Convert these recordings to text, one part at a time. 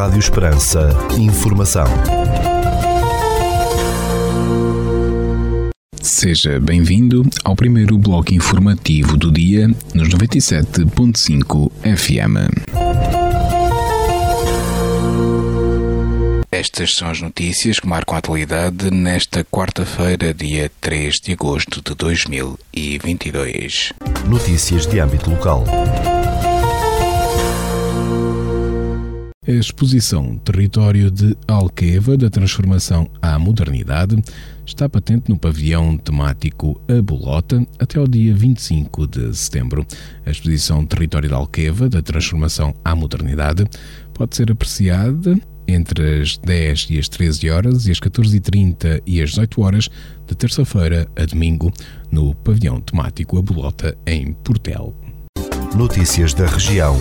Rádio Esperança. Informação. Seja bem-vindo ao primeiro bloco informativo do dia nos 97.5 FM. Estas são as notícias que marcam a atualidade nesta quarta-feira, dia 3 de agosto de 2022. Notícias de âmbito local. A exposição Território de Alqueva da Transformação à Modernidade está patente no pavilhão temático A Bolota até ao dia 25 de setembro. A exposição Território de Alqueva da Transformação à Modernidade pode ser apreciada entre as 10 e as 13 horas e as 14h30 e as 18 horas de terça-feira a domingo no pavilhão temático A Bolota em Portel. Notícias da região.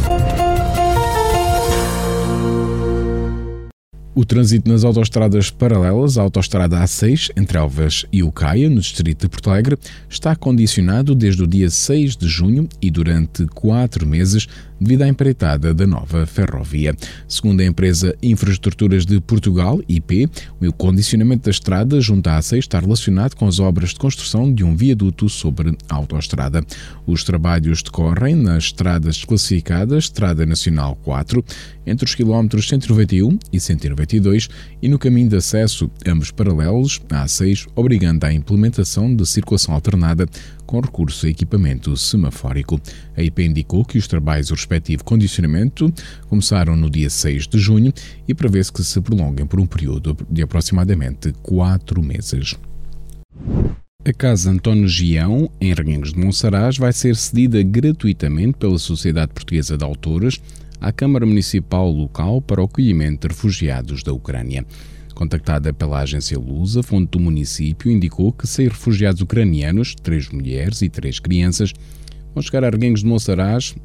O trânsito nas autoestradas paralelas à autoestrada A6, entre Alvas e Ucaia, no distrito de Porto Alegre, está condicionado desde o dia 6 de junho e durante quatro meses devido à empreitada da nova ferrovia. Segundo a empresa Infraestruturas de Portugal, IP, o condicionamento da estrada junto à A6 está relacionado com as obras de construção de um viaduto sobre a autoestrada. Os trabalhos decorrem nas estradas desclassificadas Estrada Nacional 4, entre os quilómetros 191 e 192 e no caminho de acesso, ambos paralelos, à A6, obrigando à implementação de circulação alternada com recurso a equipamento semafórico. A IP indicou que os trabalhos do respectivo condicionamento começaram no dia 6 de junho e prevê-se que se prolonguem por um período de aproximadamente quatro meses. A Casa António Gião, em Reguengos de Monsaraz, vai ser cedida gratuitamente pela Sociedade Portuguesa de Autores à Câmara Municipal local para o acolhimento de refugiados da Ucrânia. Contactada pela agência Lusa, fonte do município indicou que seis refugiados ucranianos, três mulheres e três crianças, vão chegar a Arguengos de Monsaraz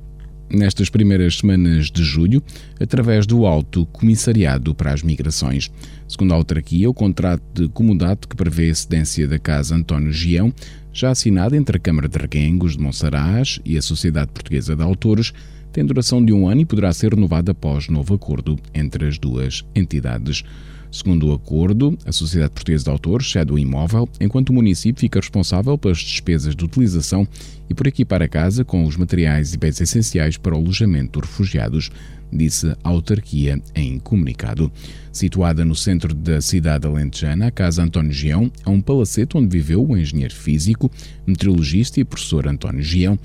nestas primeiras semanas de julho, através do Alto Comissariado para as Migrações. Segundo a autarquia, o contrato de comodato que prevê a cedência da Casa António Gião, já assinado entre a Câmara de Arguengos de Monsaraz e a Sociedade Portuguesa de Autores, tem duração de um ano e poderá ser renovado após novo acordo entre as duas entidades. Segundo o acordo, a Sociedade Portuguesa de Autores cede o imóvel, enquanto o município fica responsável pelas despesas de utilização e por equipar a casa com os materiais e bens essenciais para o alojamento dos refugiados, disse a autarquia em comunicado. Situada no centro da cidade alentejana, a Casa António Gião é um palacete onde viveu o engenheiro físico, meteorologista e professor António Gião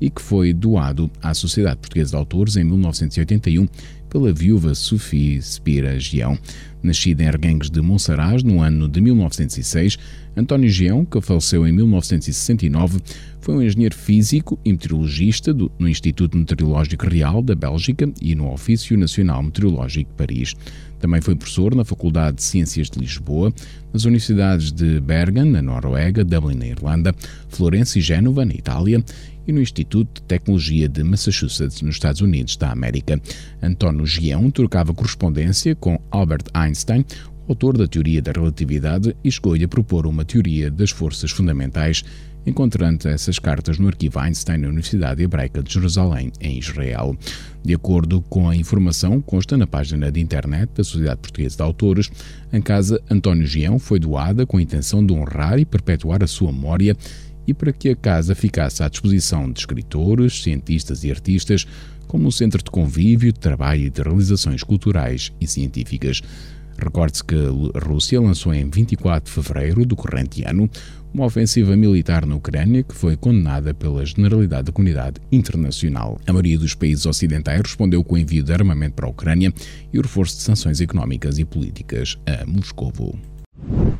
e que foi doado à Sociedade Portuguesa de Autores em 1981 pela viúva Sophie Spira Gião. Nascida em Arguengos de Monsaraz no ano de 1906, António Gião, que faleceu em 1969, foi um engenheiro físico e meteorologista do, no Instituto Meteorológico Real da Bélgica e no Ofício Nacional Meteorológico de Paris. Também foi professor na Faculdade de Ciências de Lisboa, nas universidades de Bergen, na Noruega, Dublin, na Irlanda, Florença e Génova, na Itália, e no Instituto de Tecnologia de Massachusetts, nos Estados Unidos da América. António Gião trocava correspondência com Albert Einstein, autor da teoria da relatividade, e chegou-lhe a propor uma teoria das forças fundamentais, encontrando essas cartas no arquivo Einstein na Universidade Hebraica de Jerusalém, em Israel. De acordo com a informação consta na página de internet da Sociedade Portuguesa de Autores, a casa António Gião foi doada com a intenção de honrar e perpetuar a sua memória e para que a casa ficasse à disposição de escritores, cientistas e artistas, como um centro de convívio, de trabalho e de realizações culturais e científicas. Recorde-se que a Rússia lançou em 24 de fevereiro do corrente ano uma ofensiva militar na Ucrânia que foi condenada pela generalidade da comunidade internacional. A maioria dos países ocidentais respondeu com o envio de armamento para a Ucrânia e o reforço de sanções económicas e políticas a Moscovo.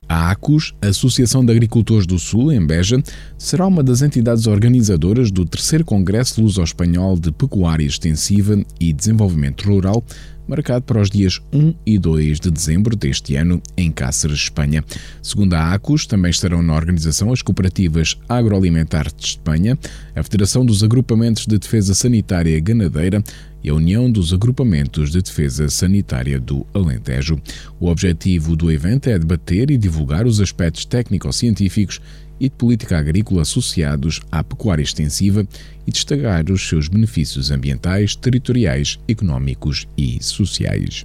A ACUS, Associação de Agricultores do Sul, em Beja, será uma das entidades organizadoras do terceiro Congresso Luso-Espanhol de Pecuária Extensiva e Desenvolvimento Rural, marcado para os dias 1 e 2 de dezembro deste ano, em Cáceres, Espanha. Segundo a ACUS, também estarão na organização as cooperativas agroalimentares de Espanha, a Federação dos Agrupamentos de Defesa Sanitária Ganadeira e a União dos Agrupamentos de Defesa Sanitária do Alentejo. O objetivo do evento é debater e divulgar os aspectos técnico-científicos e de política agrícola associados à pecuária extensiva e destacar os seus benefícios ambientais, territoriais, económicos e sociais.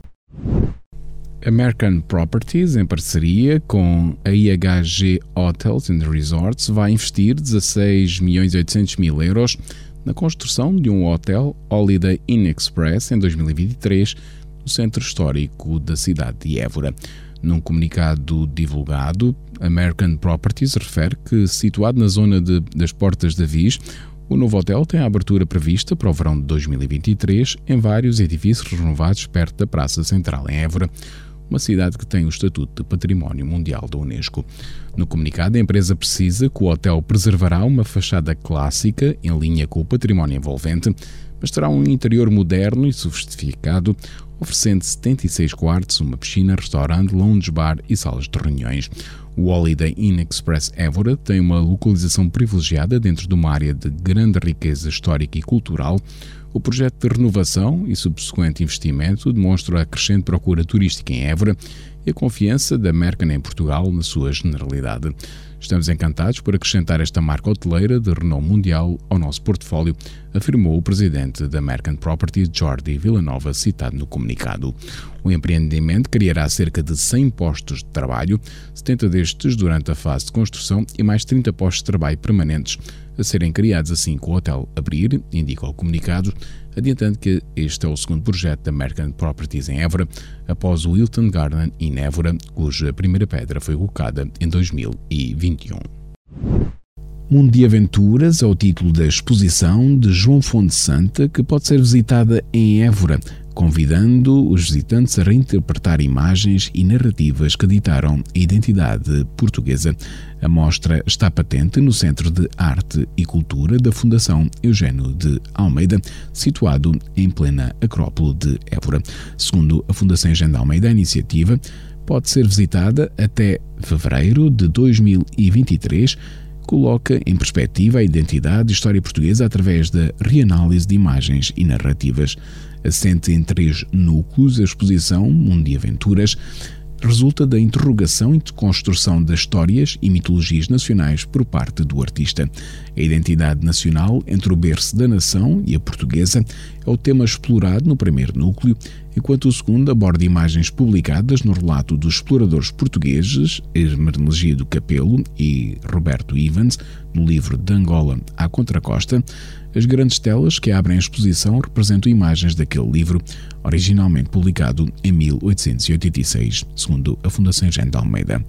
American Properties, em parceria com a IHG Hotels and Resorts, vai investir 16 milhões e 800 mil euros na construção de um hotel Holiday Inn Express em 2023 no centro histórico da cidade de Évora. Num comunicado divulgado, American Properties refere que, situado na zona de, das Portas da Viz, o novo hotel tem a abertura prevista para o verão de 2023 em vários edifícios renovados perto da Praça Central em Évora uma cidade que tem o estatuto de Património Mundial da Unesco. No comunicado, a empresa precisa que o hotel preservará uma fachada clássica em linha com o património envolvente, mas terá um interior moderno e sofisticado, oferecendo 76 quartos, uma piscina, restaurante, lounge bar e salas de reuniões. O Holiday Inn Express Évora tem uma localização privilegiada dentro de uma área de grande riqueza histórica e cultural, o projeto de renovação e subsequente investimento demonstra a crescente procura turística em Évora e a confiança da Mercan em Portugal na sua generalidade. Estamos encantados por acrescentar esta marca hoteleira de renome mundial ao nosso portfólio, afirmou o presidente da Mercan Properties, Jordi Villanova, citado no comunicado. O empreendimento criará cerca de 100 postos de trabalho, 70 destes durante a fase de construção e mais 30 postos de trabalho permanentes, a serem criados assim que o hotel abrir, indica o comunicado, adiantando que este é o segundo projeto da American Properties em Évora, após o Hilton Garden em Évora, cuja primeira pedra foi colocada em 2021. Mundo de Aventuras é o título da exposição de João Fonte Santa que pode ser visitada em Évora convidando os visitantes a reinterpretar imagens e narrativas que ditaram a identidade portuguesa. A mostra está patente no Centro de Arte e Cultura da Fundação Eugênio de Almeida, situado em plena Acrópole de Évora. Segundo a Fundação Eugênio de Almeida, a iniciativa pode ser visitada até fevereiro de 2023 coloca em perspectiva a identidade e história portuguesa através da reanálise de imagens e narrativas. Assente em três núcleos, a exposição Mundo de Aventuras resulta da interrogação e construção das histórias e mitologias nacionais por parte do artista. A identidade nacional entre o berço da nação e a portuguesa é o tema explorado no primeiro núcleo, enquanto o segundo aborda imagens publicadas no relato dos exploradores portugueses Hermenegildo Capelo e Roberto Evans, no livro De Angola à Contracosta, as grandes telas que abrem a exposição representam imagens daquele livro, originalmente publicado em 1886, segundo a Fundação Jean de Almeida.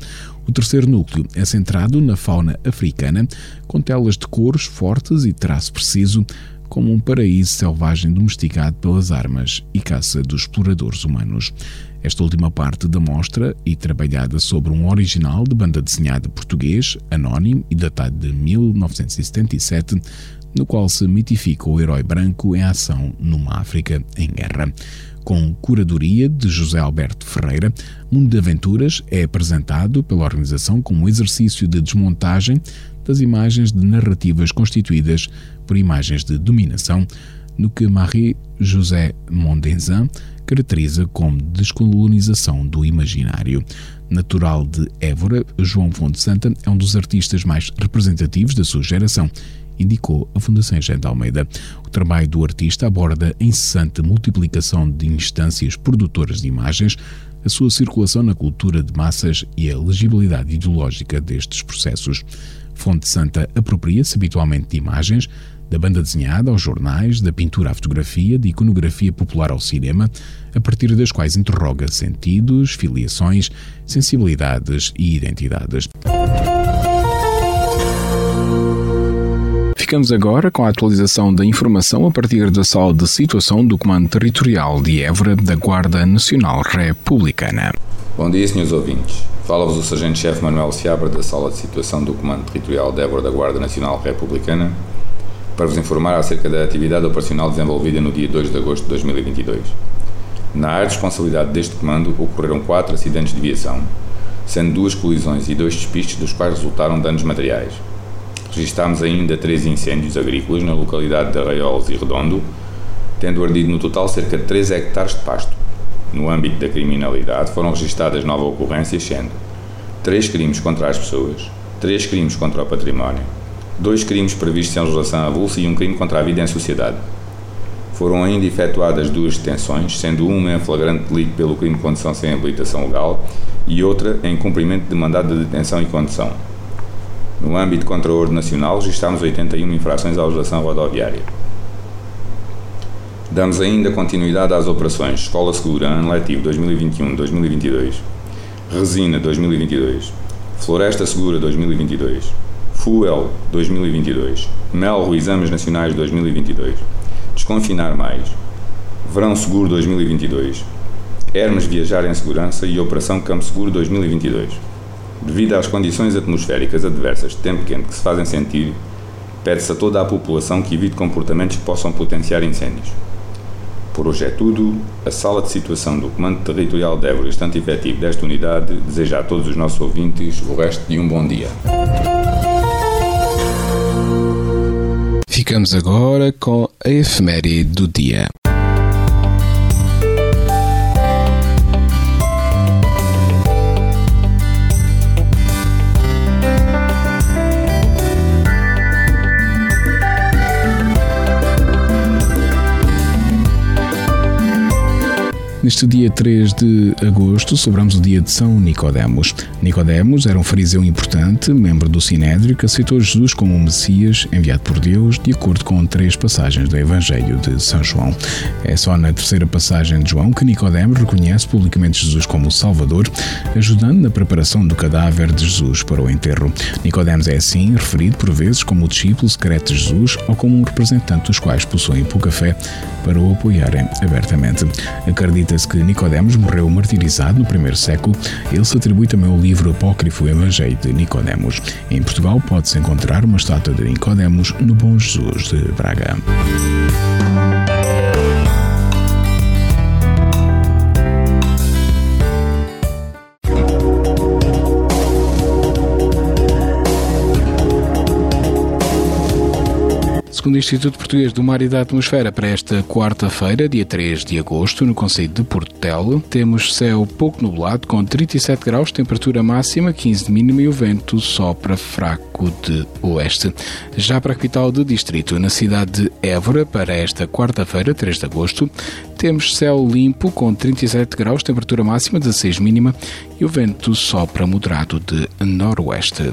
O terceiro núcleo é centrado na fauna africana, com telas de cores fortes e traço preciso, como um paraíso selvagem domesticado pelas armas e caça dos exploradores humanos. Esta última parte da mostra, e trabalhada sobre um original de banda desenhada português, anónimo e datado de 1977, no qual se mitifica o herói branco em ação numa África em guerra. Com curadoria de José Alberto Ferreira, Mundo de Aventuras é apresentado pela organização como um exercício de desmontagem das imagens de narrativas constituídas por imagens de dominação, no que Marie-José Mondenzin caracteriza como descolonização do imaginário. Natural de Évora, João Fonte Santa é um dos artistas mais representativos da sua geração indicou a Fundação de Almeida. O trabalho do artista aborda a incessante multiplicação de instâncias produtoras de imagens, a sua circulação na cultura de massas e a legibilidade ideológica destes processos. Fonte Santa apropria-se habitualmente de imagens, da banda desenhada aos jornais, da pintura à fotografia, de iconografia popular ao cinema, a partir das quais interroga sentidos, filiações, sensibilidades e identidades. Ficamos agora com a atualização da informação a partir da sala de situação do Comando Territorial de Évora da Guarda Nacional Republicana. Bom dia, senhores ouvintes. Fala-vos o Sargento-Chefe Manuel Seabra da sala de situação do Comando Territorial de Évora da Guarda Nacional Republicana para vos informar acerca da atividade operacional desenvolvida no dia 2 de agosto de 2022. Na área de responsabilidade deste comando ocorreram quatro acidentes de viação, sendo duas colisões e dois despistes dos quais resultaram danos materiais – Registámos ainda três incêndios agrícolas na localidade de Arraiolos e Redondo, tendo ardido no total cerca de 3 hectares de pasto. No âmbito da criminalidade foram registadas nove ocorrências, sendo três crimes contra as pessoas, três crimes contra o património, dois crimes previstos em legislação avulsa e um crime contra a vida em sociedade. foram ainda efetuadas duas detenções, sendo uma em flagrante delito pelo crime de condução sem habilitação legal e outra em cumprimento de mandado de detenção e condução. No âmbito contra a ordem nacional, registramos 81 infrações à legislação rodoviária. Damos ainda continuidade às operações Escola Segura, ano letivo 2021-2022, Resina 2022, Floresta Segura 2022, Fuel 2022, Melro Exames Nacionais 2022, Desconfinar Mais, Verão Seguro 2022, Hermes Viajar em Segurança e Operação Campo Seguro 2022. Devido às condições atmosféricas adversas de tempo quente que se fazem sentir, pede-se a toda a população que evite comportamentos que possam potenciar incêndios. Por hoje é tudo. A sala de situação do Comando Territorial de Évora, estante efetivo desta unidade, deseja a todos os nossos ouvintes o resto de um bom dia. Ficamos agora com a efeméride do dia. Neste dia 3 de agosto, celebramos o dia de São Nicodemos. Nicodemos era um fariseu importante, membro do Sinédrio, que aceitou Jesus como um Messias enviado por Deus, de acordo com três passagens do Evangelho de São João. É só na terceira passagem de João que Nicodemos reconhece publicamente Jesus como o Salvador, ajudando na preparação do cadáver de Jesus para o enterro. Nicodemos é assim referido por vezes como o discípulo secreto de Jesus ou como um representante dos quais possuem pouca fé para o apoiarem abertamente. Acredita Que Nicodemos morreu martirizado no primeiro século. Ele se atribui também ao livro apócrifo Evangelho de Nicodemos. Em Portugal pode-se encontrar uma estátua de Nicodemos no Bom Jesus de Braga. Segundo o Instituto Português do Mar e da Atmosfera, para esta quarta-feira, dia 3 de agosto, no Conselho de Portel, temos céu pouco nublado, com 37 graus, temperatura máxima, 15 de mínima e o vento sopra fraco de oeste. Já para a capital do distrito, na cidade de Évora, para esta quarta-feira, 3 de agosto, temos céu limpo, com 37 graus, temperatura máxima, 16 mínima e o vento sopra moderado de noroeste.